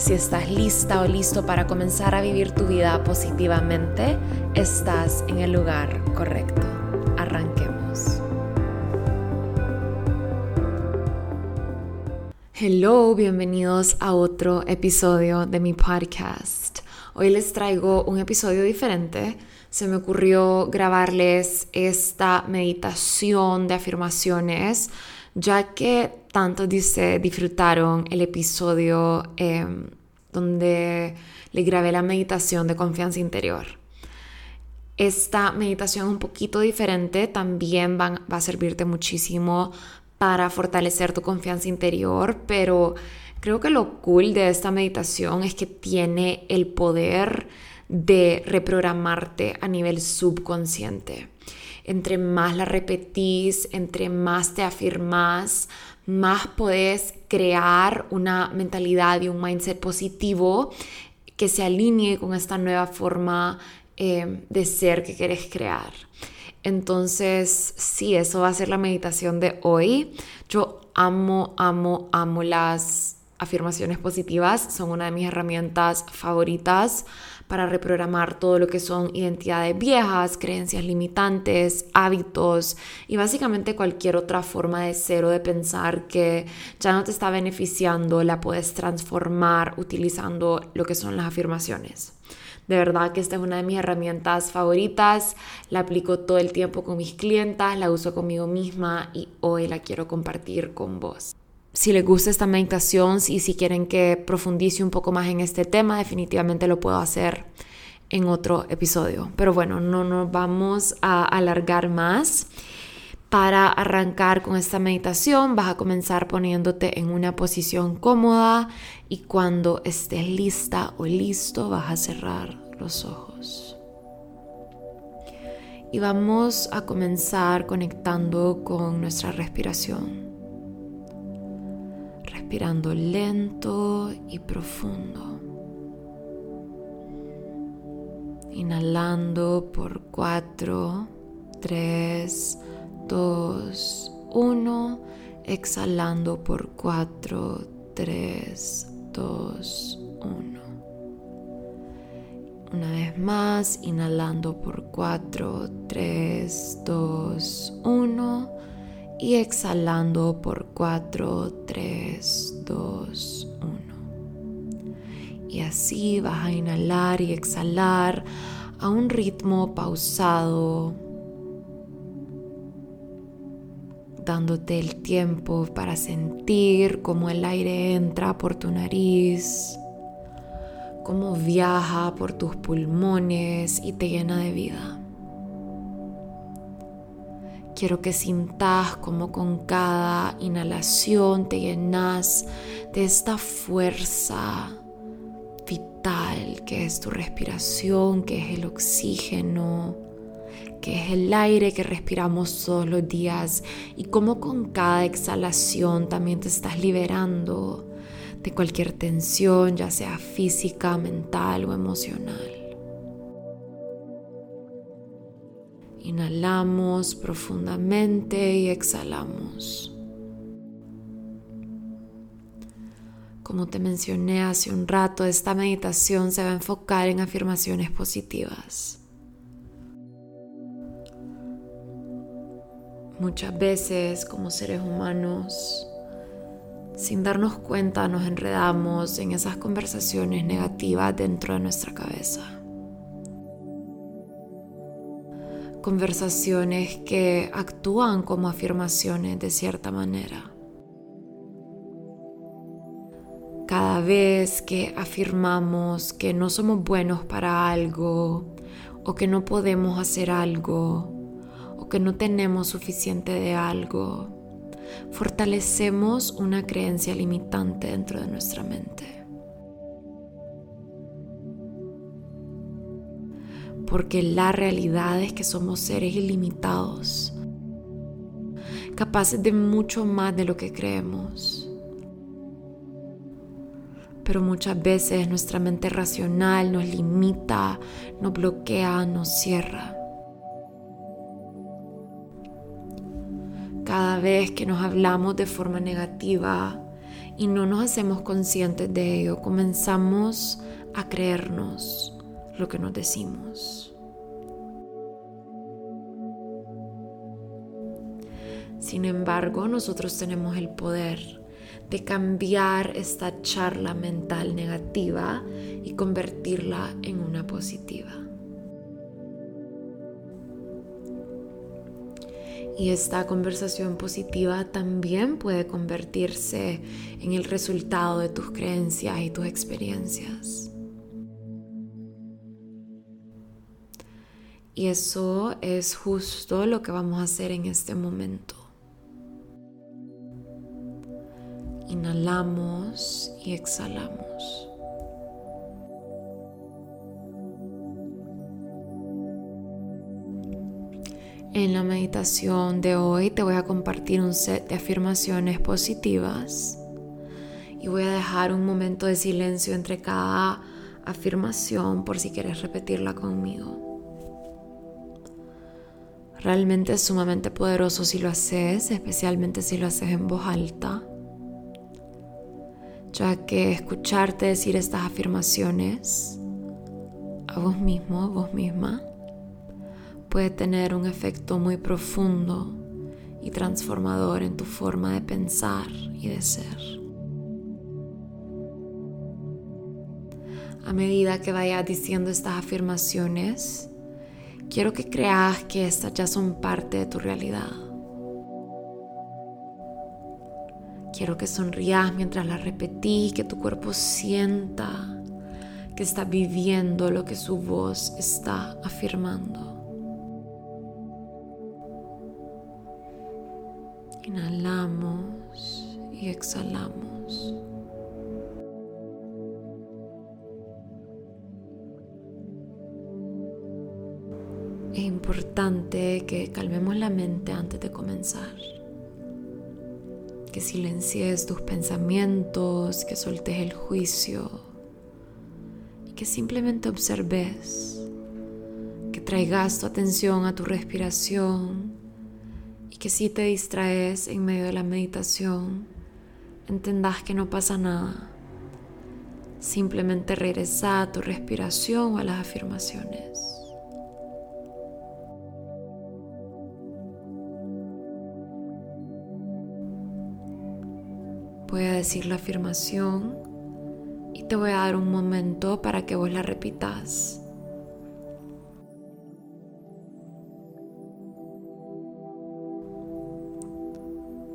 Si estás lista o listo para comenzar a vivir tu vida positivamente, estás en el lugar correcto. Arranquemos. Hello, bienvenidos a otro episodio de mi podcast. Hoy les traigo un episodio diferente. Se me ocurrió grabarles esta meditación de afirmaciones ya que tanto dice, disfrutaron el episodio em, donde le grabé la meditación de confianza interior. Esta meditación un poquito diferente, también va a servirte muchísimo para fortalecer tu confianza interior, pero creo que lo cool de esta meditación es que tiene el poder de reprogramarte a nivel subconsciente entre más la repetís, entre más te afirmás, más podés crear una mentalidad y un mindset positivo que se alinee con esta nueva forma eh, de ser que querés crear. Entonces, sí, eso va a ser la meditación de hoy. Yo amo, amo, amo las afirmaciones positivas. Son una de mis herramientas favoritas para reprogramar todo lo que son identidades viejas, creencias limitantes, hábitos y básicamente cualquier otra forma de ser o de pensar que ya no te está beneficiando, la puedes transformar utilizando lo que son las afirmaciones. De verdad que esta es una de mis herramientas favoritas, la aplico todo el tiempo con mis clientas, la uso conmigo misma y hoy la quiero compartir con vos si les gusta esta meditación y si quieren que profundice un poco más en este tema, definitivamente lo puedo hacer en otro episodio. Pero bueno, no nos vamos a alargar más. Para arrancar con esta meditación vas a comenzar poniéndote en una posición cómoda y cuando estés lista o listo vas a cerrar los ojos. Y vamos a comenzar conectando con nuestra respiración respirando lento y profundo. Inhalando por 4, 3, 2, 1. Exhalando por 4, 3, 2, 1. Una vez más, inhalando por 4, 3, 2, 1 y exhalando por 4, 3, 2, 1. Y así vas a inhalar y exhalar a un ritmo pausado, dándote el tiempo para sentir cómo el aire entra por tu nariz, cómo viaja por tus pulmones y te llena de vida. Quiero que sintas como con cada inhalación te llenas de esta fuerza vital que es tu respiración, que es el oxígeno, que es el aire que respiramos todos los días y como con cada exhalación también te estás liberando de cualquier tensión, ya sea física, mental o emocional. Inhalamos profundamente y exhalamos. Como te mencioné hace un rato, esta meditación se va a enfocar en afirmaciones positivas. Muchas veces como seres humanos, sin darnos cuenta, nos enredamos en esas conversaciones negativas dentro de nuestra cabeza. Conversaciones que actúan como afirmaciones de cierta manera. Cada vez que afirmamos que no somos buenos para algo o que no podemos hacer algo o que no tenemos suficiente de algo, fortalecemos una creencia limitante dentro de nuestra mente. Porque la realidad es que somos seres ilimitados, capaces de mucho más de lo que creemos. Pero muchas veces nuestra mente racional nos limita, nos bloquea, nos cierra. Cada vez que nos hablamos de forma negativa y no nos hacemos conscientes de ello, comenzamos a creernos lo que nos decimos. Sin embargo, nosotros tenemos el poder de cambiar esta charla mental negativa y convertirla en una positiva. Y esta conversación positiva también puede convertirse en el resultado de tus creencias y tus experiencias. Y eso es justo lo que vamos a hacer en este momento. Inhalamos y exhalamos. En la meditación de hoy te voy a compartir un set de afirmaciones positivas y voy a dejar un momento de silencio entre cada afirmación por si quieres repetirla conmigo. Realmente es sumamente poderoso si lo haces, especialmente si lo haces en voz alta, ya que escucharte decir estas afirmaciones a vos mismo, a vos misma, puede tener un efecto muy profundo y transformador en tu forma de pensar y de ser. A medida que vayas diciendo estas afirmaciones, quiero que creas que estas ya son parte de tu realidad. Quiero que sonrías mientras las repetís, que tu cuerpo sienta que está viviendo lo que su voz está afirmando. Inhalamos y exhalamos. Es importante que calmemos la mente antes de comenzar. Que silencies tus pensamientos, que soltes el juicio y que simplemente observes, que traigas tu atención a tu respiración y que si te distraes en medio de la meditación, entendas que no pasa nada. Simplemente regresa a tu respiración o a las afirmaciones. Voy a decir la afirmación y te voy a dar un momento para que vos la repitas.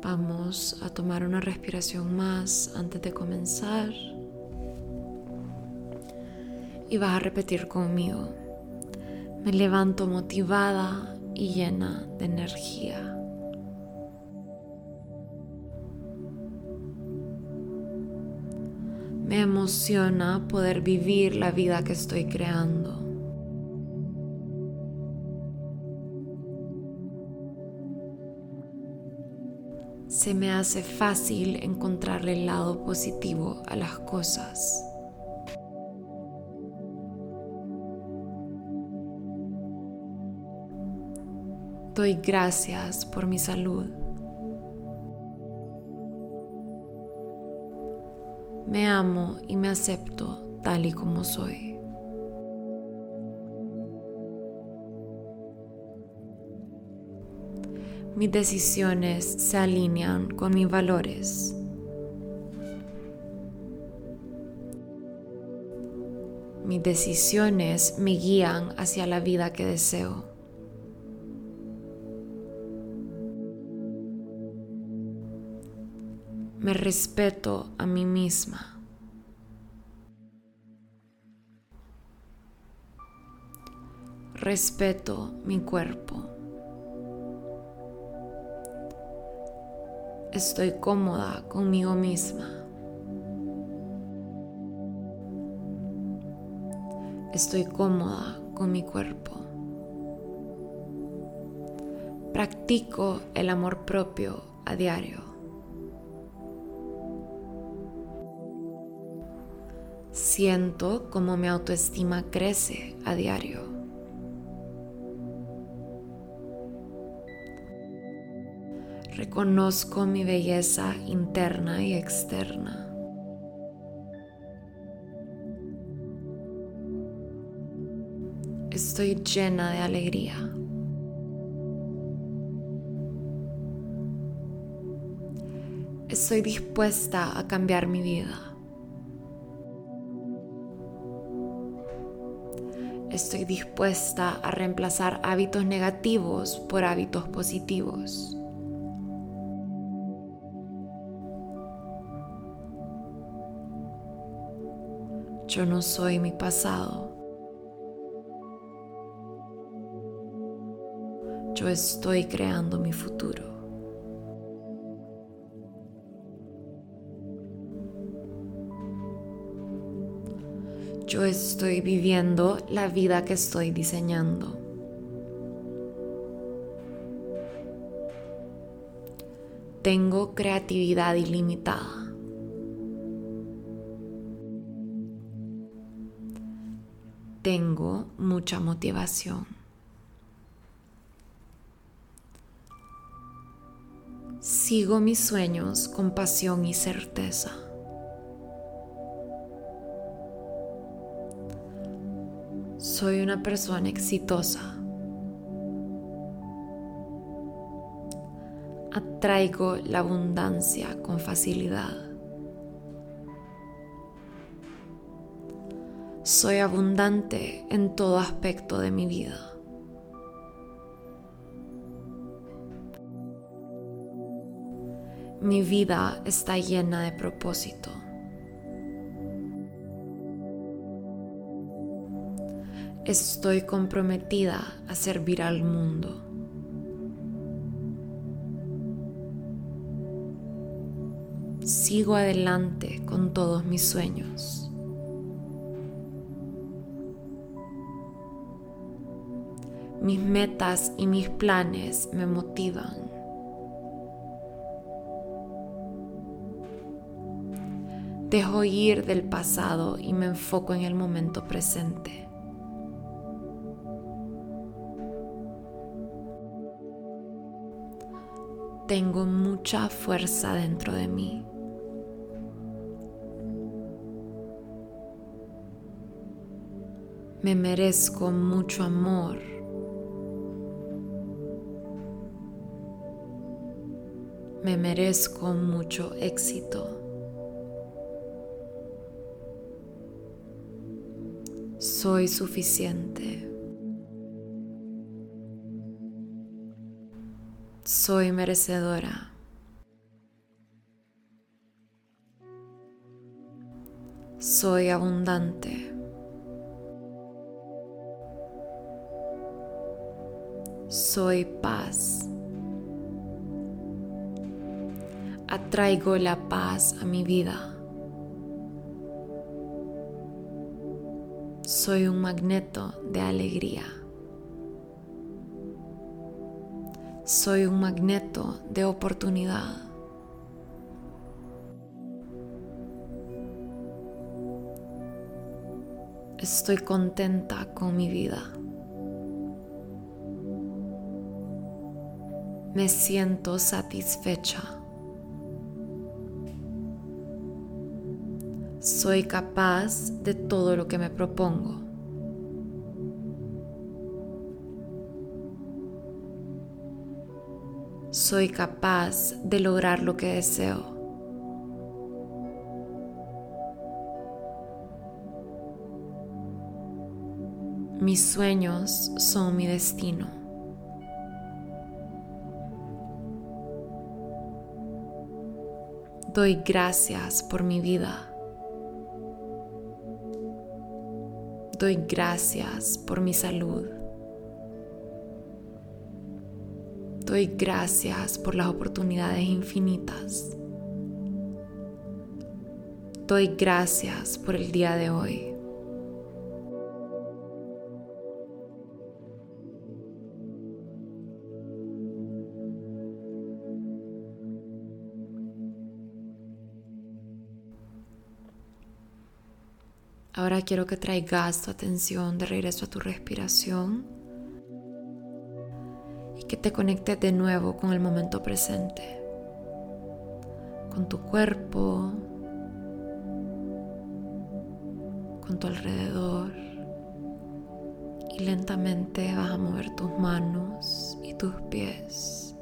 Vamos a tomar una respiración más antes de comenzar. Y vas a repetir conmigo. Me levanto motivada y llena de energía. Me emociona poder vivir la vida que estoy creando. se me hace fácil encontrar el lado positivo a las cosas. Doy gracias por mi salud. Me amo y me acepto tal y como soy. mis decisiones se alinean con mis valores. Mis decisiones me guían hacia la vida que deseo. Me respeto a mí misma. Respeto mi cuerpo. estoy cómoda conmigo misma. Estoy cómoda con mi cuerpo. Practico el amor propio a diario. Siento como mi autoestima crece a diario. Reconozco mi belleza interna y externa. Estoy llena de alegría. Estoy dispuesta a cambiar mi vida. Estoy dispuesta a reemplazar hábitos negativos por hábitos positivos. Yo no soy mi pasado. Yo estoy creando mi futuro. Yo estoy viviendo la vida que estoy diseñando. Tengo creatividad ilimitada. Tengo mucha motivación. Sigo mis sueños con pasión y certeza. Soy una persona exitosa. Atraigo la abundancia con facilidad. Soy abundante en todo aspecto de mi vida. Mi vida está llena de propósito. Estoy comprometida a servir al mundo. Sigo adelante con todos mis sueños. Mis metas y mis planes me motivan. Dejo ir del pasado y me enfoco en el momento presente. Tengo mucha fuerza dentro de mí. Me merezco mucho amor. Me merezco mucho éxito. soy suficiente. Soy merecedora. Soy abundante. Soy paz. Atraigo la paz a mi vida. Soy un magneto de alegría. Soy un magneto de oportunidad. Estoy contenta con mi vida. Me siento satisfecha. Soy capaz de todo lo que me propongo. Soy capaz de lograr lo que deseo. Mis sueños son mi destino. Doy gracias por mi vida. Doy gracias por mi salud. Doy gracias por las oportunidades infinitas. Doy gracias por el día de hoy. Ahora quiero que traigas tu atención de regreso a tu respiración que te conectes de nuevo con el momento presente, con tu cuerpo, con tu alrededor y lentamente vas a mover tus manos y tus pies.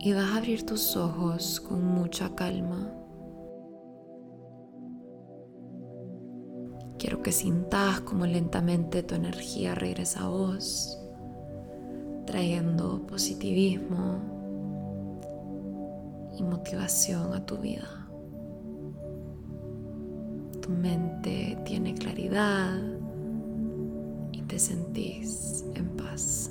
Y vas a abrir tus ojos con mucha calma. Quiero que sintas como lentamente tu energía regresa a vos, trayendo positivismo y motivación a tu vida tu mente tiene claridad y te sentís en paz.